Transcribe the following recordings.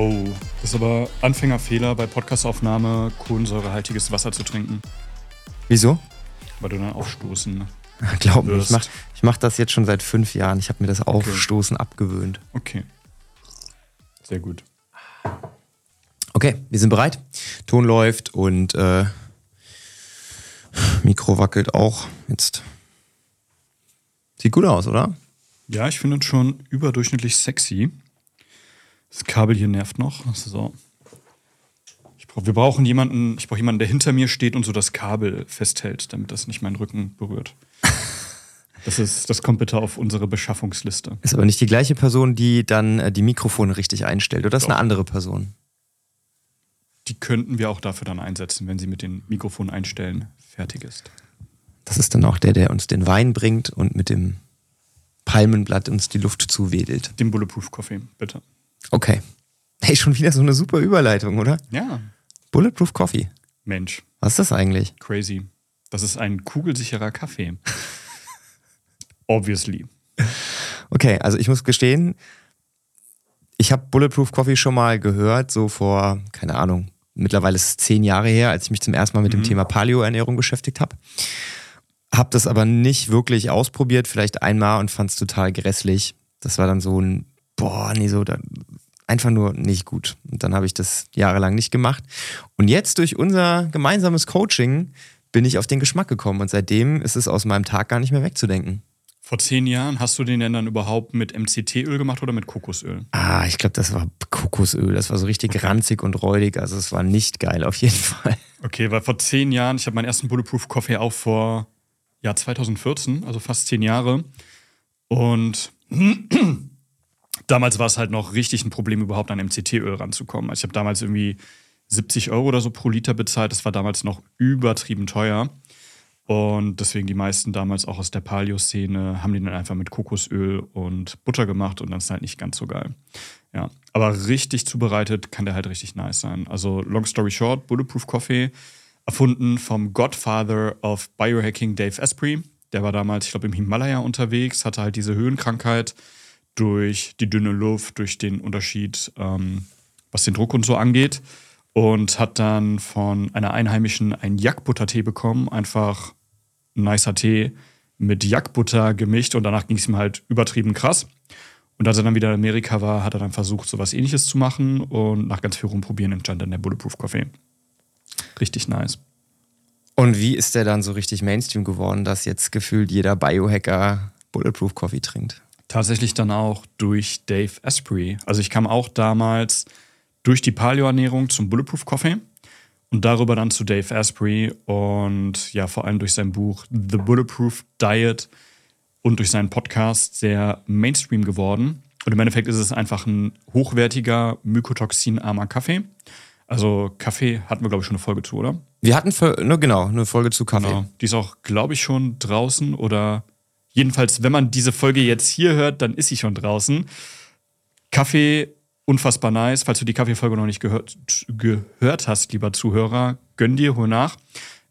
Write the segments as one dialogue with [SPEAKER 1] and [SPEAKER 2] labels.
[SPEAKER 1] Oh, das ist aber Anfängerfehler bei Podcastaufnahme, kohlensäurehaltiges Wasser zu trinken,
[SPEAKER 2] Wieso?
[SPEAKER 1] weil du dann aufstoßen.
[SPEAKER 2] Glaub mir, ich
[SPEAKER 1] Wirst.
[SPEAKER 2] mach, das jetzt schon seit fünf Jahren. Ich habe mir das Aufstoßen abgewöhnt.
[SPEAKER 1] Okay. Sehr gut.
[SPEAKER 2] Okay, wir sind bereit. Ton läuft und äh, Mikro wackelt auch. Jetzt sieht gut aus, oder?
[SPEAKER 1] Ja, ich finde es schon überdurchschnittlich sexy. Das Kabel hier nervt noch. So. Ich brauch, wir brauchen jemanden, ich brauche jemanden, der hinter mir steht und so das Kabel festhält, damit das nicht meinen Rücken berührt. Das, ist, das kommt bitte auf unsere Beschaffungsliste.
[SPEAKER 2] Ist aber nicht die gleiche Person, die dann äh, die Mikrofone richtig einstellt, oder ist
[SPEAKER 1] Doch.
[SPEAKER 2] eine andere Person?
[SPEAKER 1] Die könnten wir auch dafür dann einsetzen, wenn sie mit den Mikrofonen einstellen fertig ist.
[SPEAKER 2] Das ist dann auch der, der uns den Wein bringt und mit dem Palmenblatt uns die Luft zuwedelt.
[SPEAKER 1] Den Bulletproof Coffee, bitte.
[SPEAKER 2] Okay. Hey, schon wieder so eine super Überleitung, oder?
[SPEAKER 1] Ja,
[SPEAKER 2] Bulletproof Coffee.
[SPEAKER 1] Mensch,
[SPEAKER 2] Was ist das eigentlich?
[SPEAKER 1] crazy. Das ist ein kugelsicherer Kaffee. Obviously.
[SPEAKER 2] Okay, also ich muss gestehen, ich habe Bulletproof Coffee schon mal gehört, so vor, keine Ahnung, mittlerweile ist es zehn Jahre her, als ich mich zum ersten Mal mit dem Thema Paleo-Ernährung beschäftigt habe. Hab das aber nicht wirklich ausprobiert, vielleicht einmal und fand es total grässlich. Das war dann so ein, boah, nee, so, da, einfach nur nicht gut. Und dann habe ich das jahrelang nicht gemacht. Und jetzt durch unser gemeinsames Coaching bin ich auf den Geschmack gekommen und seitdem ist es aus meinem Tag gar nicht mehr wegzudenken.
[SPEAKER 1] Vor zehn Jahren hast du den denn dann überhaupt mit MCT-Öl gemacht oder mit Kokosöl?
[SPEAKER 2] Ah, ich glaube, das war Kokosöl. Das war so richtig ranzig und räudig. Also es war nicht geil, auf jeden Fall.
[SPEAKER 1] Okay, weil vor zehn Jahren, ich habe meinen ersten Bulletproof Coffee auch vor ja, 2014, also fast zehn Jahre. Und damals war es halt noch richtig ein Problem, überhaupt an MCT-Öl ranzukommen. Also ich habe damals irgendwie 70 Euro oder so pro Liter bezahlt. Das war damals noch übertrieben teuer. Und deswegen die meisten damals auch aus der Paleo-Szene haben den dann einfach mit Kokosöl und Butter gemacht und dann ist halt nicht ganz so geil. Ja, aber richtig zubereitet kann der halt richtig nice sein. Also long story short, Bulletproof Coffee erfunden vom Godfather of Biohacking Dave Asprey. Der war damals, ich glaube, im Himalaya unterwegs, hatte halt diese Höhenkrankheit durch die dünne Luft, durch den Unterschied, ähm, was den Druck und so angeht. Und hat dann von einer Einheimischen einen Jackbuttertee bekommen. Einfach ein nicer Tee mit Jackbutter gemischt und danach ging es ihm halt übertrieben krass. Und als er dann wieder in Amerika war, hat er dann versucht, sowas ähnliches zu machen und nach ganz viel rumprobieren entstand dann der Bulletproof Coffee. Richtig nice.
[SPEAKER 2] Und wie ist der dann so richtig Mainstream geworden, dass jetzt gefühlt jeder Biohacker Bulletproof Coffee trinkt?
[SPEAKER 1] Tatsächlich dann auch durch Dave Asprey. Also ich kam auch damals durch die Paleo-Ernährung zum Bulletproof Coffee und darüber dann zu Dave Asprey und ja, vor allem durch sein Buch The Bulletproof Diet und durch seinen Podcast sehr Mainstream geworden. Und im Endeffekt ist es einfach ein hochwertiger, mykotoxinarmer Kaffee. Also Kaffee hatten wir, glaube ich, schon eine Folge zu, oder?
[SPEAKER 2] Wir hatten für, nur genau eine Folge zu Kaffee.
[SPEAKER 1] Genau. Die ist auch, glaube ich, schon draußen oder jedenfalls, wenn man diese Folge jetzt hier hört, dann ist sie schon draußen. Kaffee, unfassbar nice. Falls du die Kaffeefolge noch nicht gehört, gehört hast, lieber Zuhörer, gönn dir, hol nach.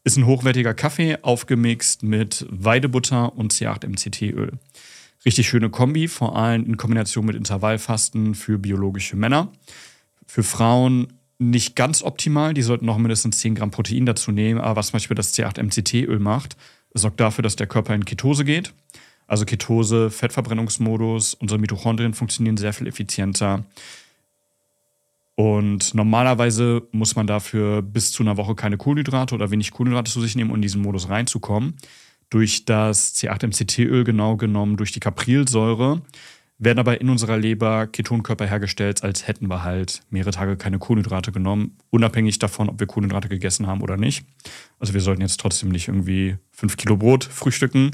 [SPEAKER 1] Ist ein hochwertiger Kaffee, aufgemixt mit Weidebutter und C8-MCT-Öl. Richtig schöne Kombi, vor allem in Kombination mit Intervallfasten für biologische Männer. Für Frauen nicht ganz optimal, die sollten noch mindestens 10 Gramm Protein dazu nehmen, aber was zum Beispiel das C8-MCT-Öl macht, sorgt dafür, dass der Körper in Ketose geht. Also Ketose, Fettverbrennungsmodus, unsere Mitochondrien funktionieren sehr viel effizienter. Und normalerweise muss man dafür bis zu einer Woche keine Kohlenhydrate oder wenig Kohlenhydrate zu sich nehmen, um in diesen Modus reinzukommen. Durch das C8-MCT-Öl genau genommen, durch die Caprilsäure, werden aber in unserer Leber Ketonkörper hergestellt, als hätten wir halt mehrere Tage keine Kohlenhydrate genommen, unabhängig davon, ob wir Kohlenhydrate gegessen haben oder nicht. Also wir sollten jetzt trotzdem nicht irgendwie fünf Kilo Brot frühstücken,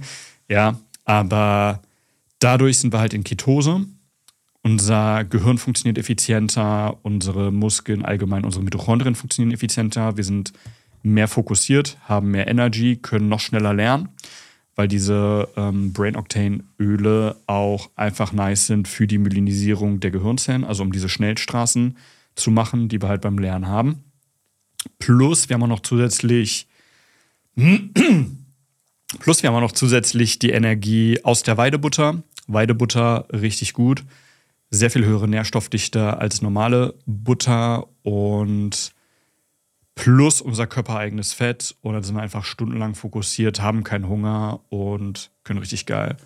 [SPEAKER 1] ja, aber dadurch sind wir halt in Ketose. Unser Gehirn funktioniert effizienter, unsere Muskeln, allgemein unsere Mitochondrien funktionieren effizienter, wir sind mehr fokussiert, haben mehr Energy, können noch schneller lernen weil diese ähm, Brain Octane Öle auch einfach nice sind für die Myelinisierung der Gehirnzellen, also um diese Schnellstraßen zu machen, die wir halt beim Lernen haben. Plus, wir haben auch noch zusätzlich Plus, wir haben auch noch zusätzlich die Energie aus der Weidebutter. Weidebutter richtig gut. sehr viel höhere Nährstoffdichte als normale Butter und plus unser körpereigenes Fett. Und dann sind wir einfach stundenlang fokussiert, haben keinen Hunger und können richtig geil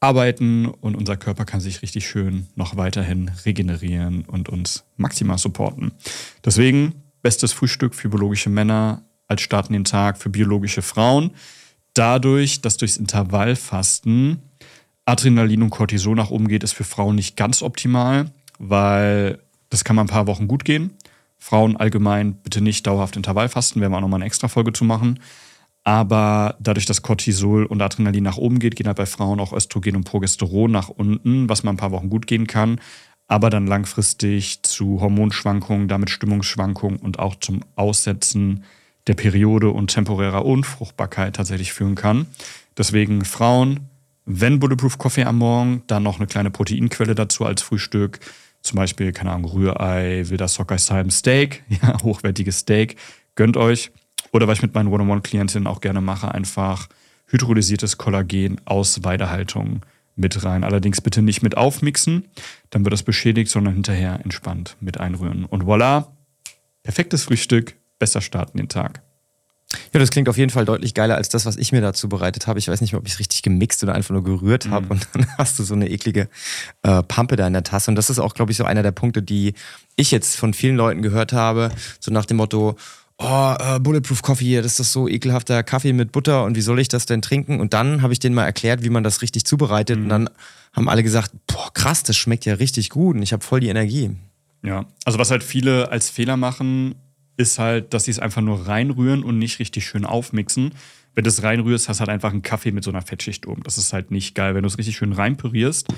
[SPEAKER 1] arbeiten. Und unser Körper kann sich richtig schön noch weiterhin regenerieren und uns maximal supporten. Deswegen bestes Frühstück für biologische Männer als Start in den Tag für biologische Frauen. Dadurch, dass durchs Intervallfasten Adrenalin und Cortisol nach oben geht, ist für Frauen nicht ganz optimal, weil das kann mal ein paar Wochen gut gehen. Frauen allgemein bitte nicht dauerhaft Intervallfasten, werden wir auch nochmal eine extra Folge zu machen. Aber dadurch, dass Cortisol und Adrenalin nach oben geht, gehen halt bei Frauen auch Östrogen und Progesteron nach unten, was mal ein paar Wochen gut gehen kann, aber dann langfristig zu Hormonschwankungen, damit Stimmungsschwankungen und auch zum Aussetzen der Periode und temporärer Unfruchtbarkeit tatsächlich führen kann. Deswegen Frauen, wenn Bulletproof Coffee am Morgen, dann noch eine kleine Proteinquelle dazu als Frühstück zum Beispiel, keine Ahnung, Rührei, wilder Sockeye Salm Steak, ja, hochwertiges Steak, gönnt euch. Oder was ich mit meinen One-on-One-Klientinnen auch gerne mache, einfach hydrolysiertes Kollagen aus Weidehaltung mit rein. Allerdings bitte nicht mit aufmixen, dann wird das beschädigt, sondern hinterher entspannt mit einrühren. Und voilà, perfektes Frühstück, besser starten den Tag.
[SPEAKER 2] Ja, das klingt auf jeden Fall deutlich geiler als das, was ich mir dazu bereitet habe. Ich weiß nicht mehr, ob ich es richtig gemixt oder einfach nur gerührt habe mhm. und dann hast du so eine eklige äh, Pampe da in der Tasse. Und das ist auch, glaube ich, so einer der Punkte, die ich jetzt von vielen Leuten gehört habe, so nach dem Motto, oh, äh, Bulletproof Coffee, das ist so ekelhafter Kaffee mit Butter und wie soll ich das denn trinken? Und dann habe ich denen mal erklärt, wie man das richtig zubereitet mhm. und dann haben alle gesagt, boah, krass, das schmeckt ja richtig gut und ich habe voll die Energie.
[SPEAKER 1] Ja, also was halt viele als Fehler machen, ist halt, dass sie es einfach nur reinrühren und nicht richtig schön aufmixen. Wenn du es reinrührst, hast du halt einfach einen Kaffee mit so einer Fettschicht oben. Das ist halt nicht geil. Wenn du es richtig schön reinpürierst,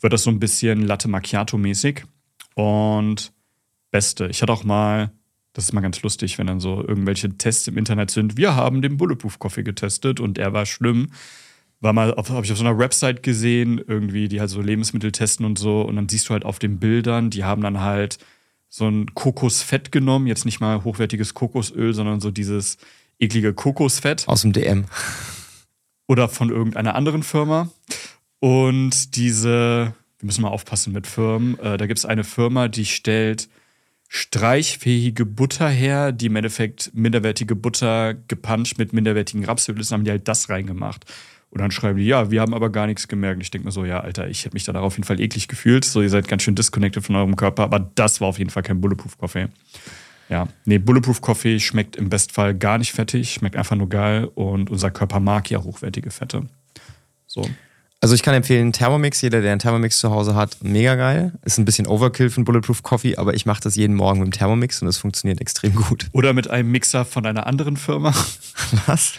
[SPEAKER 1] wird das so ein bisschen Latte Macchiato-mäßig. Und Beste. Ich hatte auch mal, das ist mal ganz lustig, wenn dann so irgendwelche Tests im Internet sind. Wir haben den Bulletproof Coffee getestet und er war schlimm. War mal, habe ich auf so einer Website gesehen, irgendwie, die halt so Lebensmittel testen und so. Und dann siehst du halt auf den Bildern, die haben dann halt so ein Kokosfett genommen, jetzt nicht mal hochwertiges Kokosöl, sondern so dieses eklige Kokosfett.
[SPEAKER 2] Aus dem DM.
[SPEAKER 1] Oder von irgendeiner anderen Firma. Und diese, wir müssen mal aufpassen mit Firmen, äh, da gibt es eine Firma, die stellt streichfähige Butter her, die im Endeffekt minderwertige Butter gepanscht mit minderwertigen Rapsöl ist, haben die halt das reingemacht. Und dann schreiben die, ja, wir haben aber gar nichts gemerkt. Ich denke mir so, ja, Alter, ich hätte mich da auf jeden Fall eklig gefühlt. So, ihr seid ganz schön disconnected von eurem Körper, aber das war auf jeden Fall kein Bulletproof Coffee. Ja, nee, Bulletproof Coffee schmeckt im Bestfall gar nicht fettig, schmeckt einfach nur geil und unser Körper mag ja hochwertige Fette. So.
[SPEAKER 2] Also ich kann empfehlen Thermomix, jeder, der einen Thermomix zu Hause hat, mega geil. Ist ein bisschen Overkill für einen Bulletproof Coffee, aber ich mache das jeden Morgen mit dem Thermomix und es funktioniert extrem gut.
[SPEAKER 1] Oder mit einem Mixer von einer anderen Firma.
[SPEAKER 2] Was?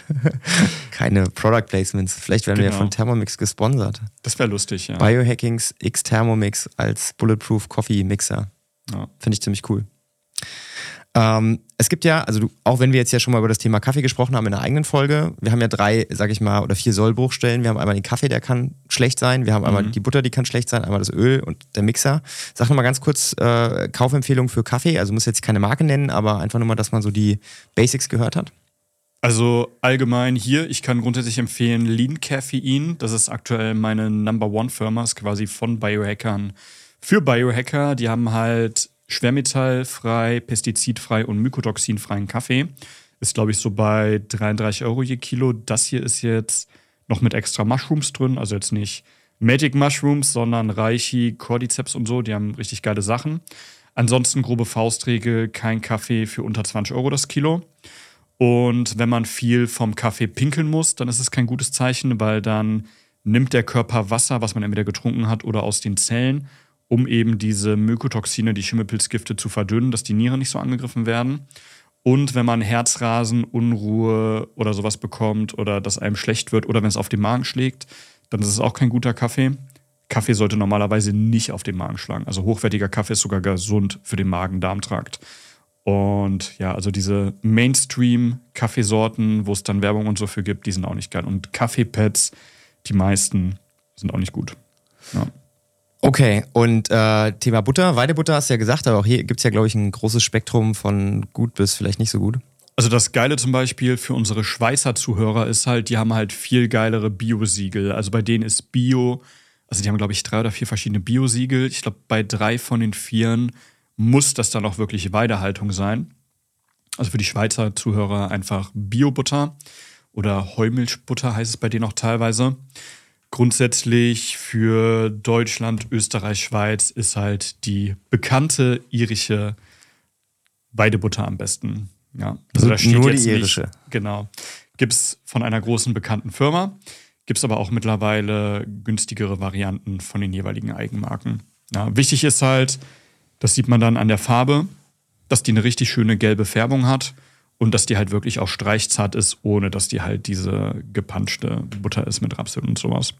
[SPEAKER 2] Keine Product Placements. Vielleicht werden genau. wir von Thermomix gesponsert.
[SPEAKER 1] Das wäre lustig, ja.
[SPEAKER 2] Biohackings X Thermomix als Bulletproof Coffee Mixer. Ja. Finde ich ziemlich cool. Ähm, es gibt ja, also du, auch wenn wir jetzt ja schon mal über das Thema Kaffee gesprochen haben in der eigenen Folge, wir haben ja drei, sag ich mal, oder vier Sollbruchstellen. Wir haben einmal den Kaffee, der kann schlecht sein. Wir haben einmal mhm. die Butter, die kann schlecht sein. Einmal das Öl und der Mixer. Sag nochmal ganz kurz äh, Kaufempfehlung für Kaffee. Also muss jetzt keine Marke nennen, aber einfach nur mal, dass man so die Basics gehört hat.
[SPEAKER 1] Also allgemein hier, ich kann grundsätzlich empfehlen Lean Caffein. Das ist aktuell meine Number One Firma, ist quasi von Biohackern für Biohacker. Die haben halt schwermetallfrei, pestizidfrei und mykotoxinfreien Kaffee. Ist, glaube ich, so bei 33 Euro je Kilo. Das hier ist jetzt noch mit extra Mushrooms drin, also jetzt nicht Magic Mushrooms, sondern Reichi, Cordyceps und so. Die haben richtig geile Sachen. Ansonsten grobe Faustregel, kein Kaffee für unter 20 Euro das Kilo. Und wenn man viel vom Kaffee pinkeln muss, dann ist es kein gutes Zeichen, weil dann nimmt der Körper Wasser, was man entweder getrunken hat oder aus den Zellen um eben diese Mykotoxine, die Schimmelpilzgifte zu verdünnen, dass die Nieren nicht so angegriffen werden. Und wenn man Herzrasen, Unruhe oder sowas bekommt oder dass einem schlecht wird oder wenn es auf den Magen schlägt, dann ist es auch kein guter Kaffee. Kaffee sollte normalerweise nicht auf den Magen schlagen. Also hochwertiger Kaffee ist sogar gesund für den Magen-Darm-Trakt. Und ja, also diese Mainstream-Kaffeesorten, wo es dann Werbung und so für gibt, die sind auch nicht geil. Und Kaffeepads, die meisten, sind auch nicht gut. Ja.
[SPEAKER 2] Okay, und äh, Thema Butter, Weidebutter hast du ja gesagt, aber auch hier gibt es ja, glaube ich, ein großes Spektrum von gut bis vielleicht nicht so gut.
[SPEAKER 1] Also das Geile zum Beispiel für unsere Schweißer Zuhörer ist halt, die haben halt viel geilere Bio-Siegel. Also bei denen ist Bio Also die haben, glaube ich, drei oder vier verschiedene Biosiegel. Ich glaube, bei drei von den vieren muss das dann auch wirklich Weidehaltung sein. Also für die Schweizer Zuhörer einfach Biobutter oder Heumilchbutter heißt es bei denen auch teilweise. Grundsätzlich für Deutschland, Österreich, Schweiz ist halt die bekannte irische Weidebutter am besten. Ja,
[SPEAKER 2] also da steht nur die irische.
[SPEAKER 1] Nicht, genau. Gibt es von einer großen bekannten Firma, gibt es aber auch mittlerweile günstigere Varianten von den jeweiligen Eigenmarken. Ja, wichtig ist halt, das sieht man dann an der Farbe, dass die eine richtig schöne gelbe Färbung hat und dass die halt wirklich auch streichzart ist, ohne dass die halt diese gepanschte Butter ist mit Rapsöl und sowas.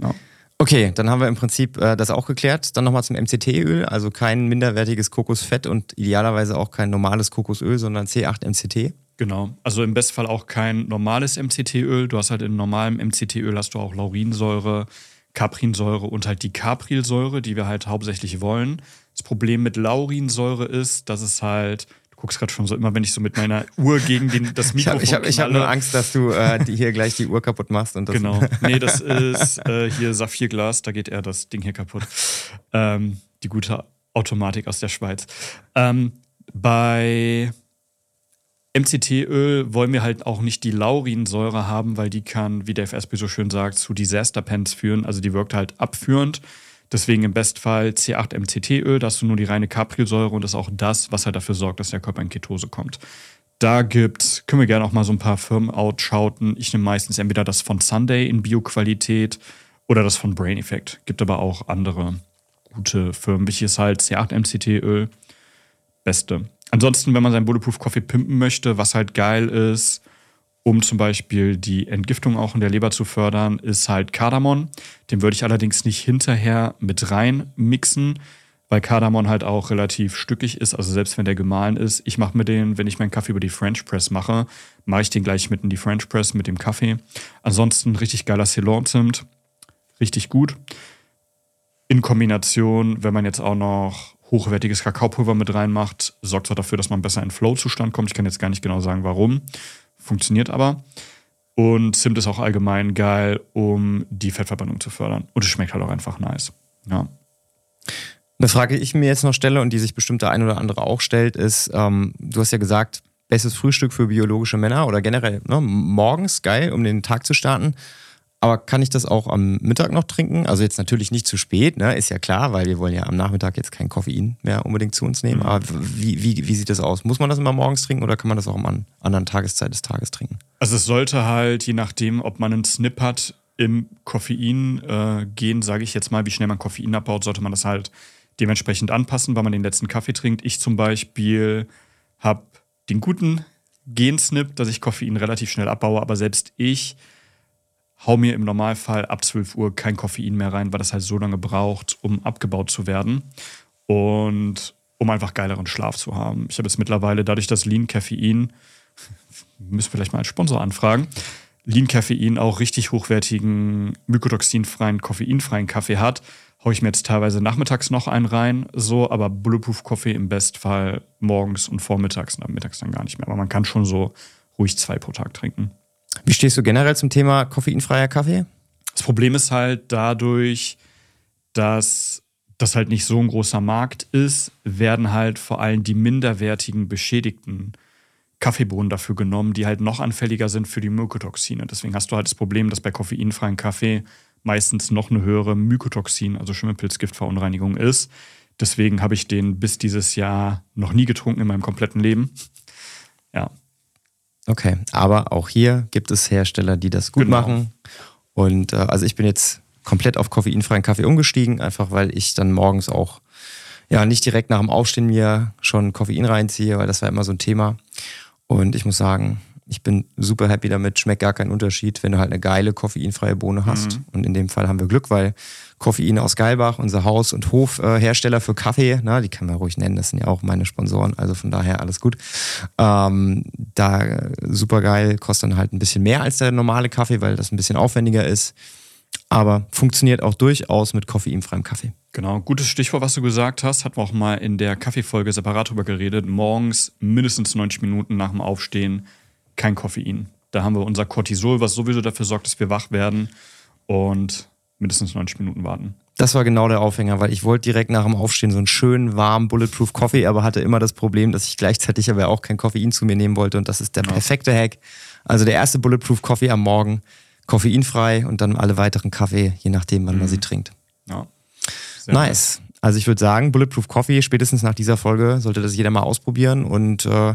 [SPEAKER 1] Ja.
[SPEAKER 2] Okay, dann haben wir im Prinzip äh, das auch geklärt. Dann nochmal zum MCT-Öl, also kein minderwertiges Kokosfett und idealerweise auch kein normales Kokosöl, sondern C8-MCT.
[SPEAKER 1] Genau, also im Bestfall auch kein normales MCT-Öl. Du hast halt in normalem MCT-Öl hast du auch Laurinsäure, Caprinsäure und halt die Caprilsäure, die wir halt hauptsächlich wollen. Das Problem mit Laurinsäure ist, dass es halt Du guckst gerade schon so immer, wenn ich so mit meiner Uhr gegen den, das Mikrofon
[SPEAKER 2] Ich habe hab, hab nur Angst, dass du äh, die hier gleich die Uhr kaputt machst. Und
[SPEAKER 1] das genau. Nee, das ist äh, hier Saphirglas, da geht eher das Ding hier kaputt. Ähm, die gute Automatik aus der Schweiz. Ähm, bei MCT-Öl wollen wir halt auch nicht die Laurinsäure haben, weil die kann, wie Dave Asprey so schön sagt, zu Disaster Pens führen. Also die wirkt halt abführend. Deswegen im Bestfall C8-MCT-Öl, da hast du nur die reine Caprilsäure und das ist auch das, was halt dafür sorgt, dass der Körper in Ketose kommt. Da gibt's, können wir gerne auch mal so ein paar Firmen outschauten. Ich nehme meistens entweder das von Sunday in Bioqualität oder das von Brain Effect. Gibt aber auch andere gute Firmen. Wichtig ist halt C8-MCT-Öl. Beste. Ansonsten, wenn man seinen Bulletproof Coffee pimpen möchte, was halt geil ist, um zum Beispiel die Entgiftung auch in der Leber zu fördern, ist halt Kardamom. Den würde ich allerdings nicht hinterher mit rein mixen, weil Kardamom halt auch relativ stückig ist, also selbst wenn der gemahlen ist. Ich mache mir den, wenn ich meinen Kaffee über die French Press mache, mache ich den gleich mit in die French Press mit dem Kaffee. Ansonsten richtig geiler Ceylon-Zimt, richtig gut. In Kombination, wenn man jetzt auch noch hochwertiges Kakaopulver mit reinmacht, sorgt es dafür, dass man besser in Flow-Zustand kommt. Ich kann jetzt gar nicht genau sagen, warum funktioniert aber. Und Zimt ist auch allgemein geil, um die Fettverbrennung zu fördern. Und es schmeckt halt auch einfach nice. Ja.
[SPEAKER 2] Eine Frage, die ich mir jetzt noch stelle und die sich bestimmt der ein oder andere auch stellt, ist, ähm, du hast ja gesagt, bestes Frühstück für biologische Männer oder generell ne, morgens, geil, um den Tag zu starten. Aber kann ich das auch am Mittag noch trinken? Also jetzt natürlich nicht zu spät, ne? ist ja klar, weil wir wollen ja am Nachmittag jetzt kein Koffein mehr unbedingt zu uns nehmen. Mhm. Aber wie, wie, wie sieht das aus? Muss man das immer morgens trinken oder kann man das auch am anderen Tageszeit des Tages trinken?
[SPEAKER 1] Also es sollte halt, je nachdem, ob man einen Snip hat, im Koffein äh, gehen, sage ich jetzt mal, wie schnell man Koffein abbaut, sollte man das halt dementsprechend anpassen, weil man den letzten Kaffee trinkt. Ich zum Beispiel habe den guten Gen-Snip, dass ich Koffein relativ schnell abbaue, aber selbst ich hau mir im Normalfall ab 12 Uhr kein Koffein mehr rein, weil das halt so lange braucht, um abgebaut zu werden. Und um einfach geileren Schlaf zu haben. Ich habe jetzt mittlerweile, dadurch, dass Lean Koffein, müssen wir vielleicht mal einen Sponsor anfragen, Lean Koffein auch richtig hochwertigen, mykotoxinfreien, koffeinfreien Kaffee hat, haue ich mir jetzt teilweise nachmittags noch einen rein, so, aber Bulletproof Coffee im Bestfall morgens und vormittags und mittags dann gar nicht mehr. Aber man kann schon so ruhig zwei pro Tag trinken.
[SPEAKER 2] Wie stehst du generell zum Thema koffeinfreier Kaffee?
[SPEAKER 1] Das Problem ist halt dadurch, dass das halt nicht so ein großer Markt ist, werden halt vor allem die minderwertigen, beschädigten Kaffeebohnen dafür genommen, die halt noch anfälliger sind für die Mykotoxine. Deswegen hast du halt das Problem, dass bei koffeinfreien Kaffee meistens noch eine höhere Mykotoxin, also Schimmelpilzgiftverunreinigung ist. Deswegen habe ich den bis dieses Jahr noch nie getrunken in meinem kompletten Leben. Ja,
[SPEAKER 2] Okay, aber auch hier gibt es Hersteller, die das gut genau. machen. Und äh, also ich bin jetzt komplett auf koffeinfreien Kaffee umgestiegen, einfach weil ich dann morgens auch ja nicht direkt nach dem Aufstehen mir schon Koffein reinziehe, weil das war immer so ein Thema. Und ich muss sagen, ich bin super happy damit, schmeckt gar keinen Unterschied, wenn du halt eine geile koffeinfreie Bohne hast. Mhm. Und in dem Fall haben wir Glück, weil Koffein aus Geilbach, unser Haus- und Hofhersteller für Kaffee, na, die kann man ruhig nennen, das sind ja auch meine Sponsoren, also von daher alles gut. Ähm, da super geil, kostet dann halt ein bisschen mehr als der normale Kaffee, weil das ein bisschen aufwendiger ist. Aber funktioniert auch durchaus mit koffeinfreiem Kaffee.
[SPEAKER 1] Genau, gutes Stichwort, was du gesagt hast, hatten wir auch mal in der Kaffeefolge separat drüber geredet. Morgens mindestens 90 Minuten nach dem Aufstehen kein Koffein. Da haben wir unser Cortisol, was sowieso dafür sorgt, dass wir wach werden. Und mindestens 90 Minuten warten.
[SPEAKER 2] Das war genau der Aufhänger, weil ich wollte direkt nach dem Aufstehen so einen schönen, warmen Bulletproof Coffee, aber hatte immer das Problem, dass ich gleichzeitig aber auch kein Koffein zu mir nehmen wollte und das ist der perfekte Hack. Also der erste Bulletproof Coffee am Morgen, koffeinfrei und dann alle weiteren Kaffee, je nachdem, wann man sie trinkt.
[SPEAKER 1] Ja.
[SPEAKER 2] Sehr nice. Also ich würde sagen, Bulletproof Coffee, spätestens nach dieser Folge sollte das jeder mal ausprobieren. Und äh,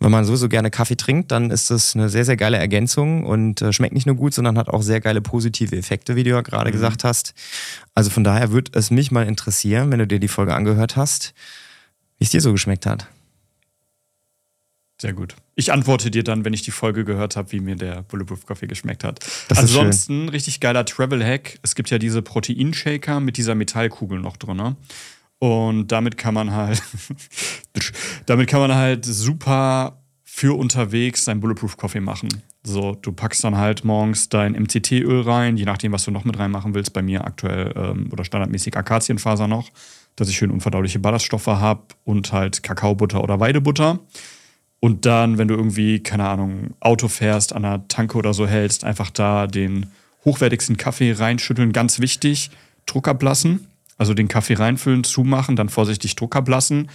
[SPEAKER 2] wenn man sowieso gerne Kaffee trinkt, dann ist das eine sehr, sehr geile Ergänzung und äh, schmeckt nicht nur gut, sondern hat auch sehr geile positive Effekte, wie du ja gerade mhm. gesagt hast. Also von daher würde es mich mal interessieren, wenn du dir die Folge angehört hast, wie es dir so geschmeckt hat.
[SPEAKER 1] Sehr gut. Ich antworte dir dann, wenn ich die Folge gehört habe, wie mir der Bulletproof Coffee geschmeckt hat. Das Ansonsten, richtig geiler Travel-Hack. Es gibt ja diese Proteinshaker mit dieser Metallkugel noch drin. Ne? Und damit kann man halt, damit kann man halt super für unterwegs seinen Bulletproof Coffee machen. So, du packst dann halt morgens dein MCT-Öl rein, je nachdem, was du noch mit reinmachen willst. Bei mir aktuell ähm, oder standardmäßig Akazienfaser noch, dass ich schön unverdauliche Ballaststoffe habe und halt Kakaobutter oder Weidebutter. Und dann, wenn du irgendwie, keine Ahnung, Auto fährst, an einer Tanke oder so hältst, einfach da den hochwertigsten Kaffee reinschütteln. Ganz wichtig, Druck ablassen. Also den Kaffee reinfüllen, zumachen, dann vorsichtig Druck ablassen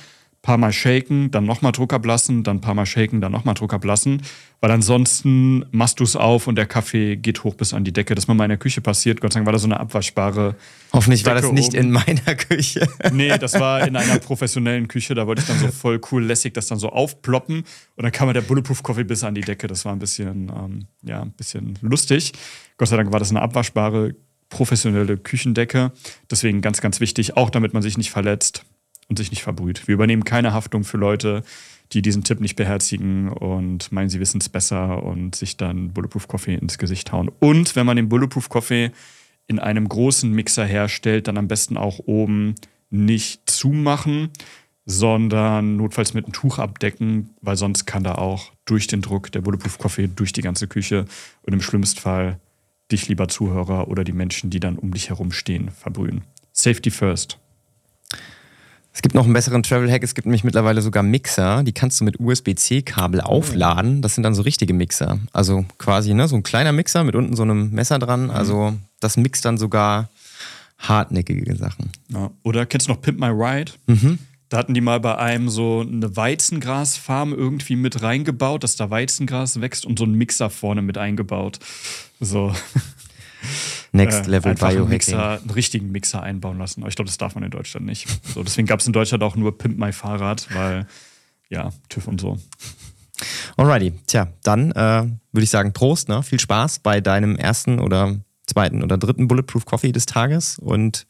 [SPEAKER 1] paar Mal shaken, dann nochmal Druck ablassen, dann ein paar Mal shaken, dann nochmal Druck ablassen. Weil ansonsten machst du es auf und der Kaffee geht hoch bis an die Decke. Das ist mal in meiner Küche passiert. Gott sei Dank war das so eine abwaschbare.
[SPEAKER 2] Hoffentlich Decke war das nicht oben. in meiner Küche.
[SPEAKER 1] Nee, das war in einer professionellen Küche. Da wollte ich dann so voll cool lässig das dann so aufploppen. Und dann kam der Bulletproof Coffee bis an die Decke. Das war ein bisschen, ähm, ja, ein bisschen lustig. Gott sei Dank war das eine abwaschbare professionelle Küchendecke. Deswegen ganz, ganz wichtig, auch damit man sich nicht verletzt und sich nicht verbrüht. Wir übernehmen keine Haftung für Leute, die diesen Tipp nicht beherzigen und meinen, sie wissen es besser und sich dann Bulletproof Coffee ins Gesicht hauen. Und wenn man den Bulletproof Coffee in einem großen Mixer herstellt, dann am besten auch oben nicht zumachen, sondern notfalls mit einem Tuch abdecken, weil sonst kann da auch durch den Druck der Bulletproof Coffee durch die ganze Küche und im schlimmsten Fall dich, lieber Zuhörer, oder die Menschen, die dann um dich herum stehen, verbrühen. Safety first.
[SPEAKER 2] Es gibt noch einen besseren Travel-Hack. Es gibt nämlich mittlerweile sogar Mixer, die kannst du mit USB-C-Kabel oh. aufladen. Das sind dann so richtige Mixer. Also quasi ne, so ein kleiner Mixer mit unten so einem Messer dran. Mhm. Also das mixt dann sogar hartnäckige Sachen.
[SPEAKER 1] Ja. Oder kennst du noch Pimp My Ride? Mhm. Da hatten die mal bei einem so eine Weizengrasfarm irgendwie mit reingebaut, dass da Weizengras wächst und so einen Mixer vorne mit eingebaut. So.
[SPEAKER 2] Next äh, Level
[SPEAKER 1] einfach Biohacking. Einen, Mixer, einen richtigen Mixer einbauen lassen. Aber ich glaube, das darf man in Deutschland nicht. So, deswegen gab es in Deutschland auch nur Pimp My Fahrrad, weil ja, TÜV und so.
[SPEAKER 2] Alrighty, tja, dann äh, würde ich sagen, Prost, ne? viel Spaß bei deinem ersten oder zweiten oder dritten Bulletproof Coffee des Tages und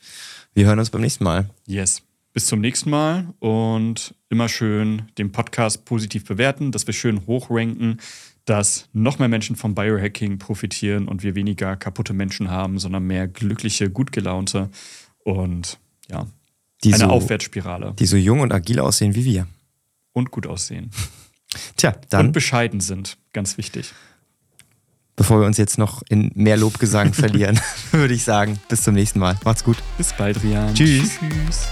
[SPEAKER 2] wir hören uns beim nächsten Mal.
[SPEAKER 1] Yes. Bis zum nächsten Mal und immer schön den Podcast positiv bewerten, dass wir schön hochranken, dass noch mehr Menschen vom Biohacking profitieren und wir weniger kaputte Menschen haben, sondern mehr glückliche, gut gelaunte und ja, die eine so, Aufwärtsspirale.
[SPEAKER 2] Die so jung und agil aussehen wie wir.
[SPEAKER 1] Und gut aussehen.
[SPEAKER 2] Tja, dann.
[SPEAKER 1] Und bescheiden sind, ganz wichtig.
[SPEAKER 2] Bevor wir uns jetzt noch in mehr Lobgesang verlieren, würde ich sagen, bis zum nächsten Mal. Macht's gut.
[SPEAKER 1] Bis bald, Rian.
[SPEAKER 2] Tschüss. Tschüss.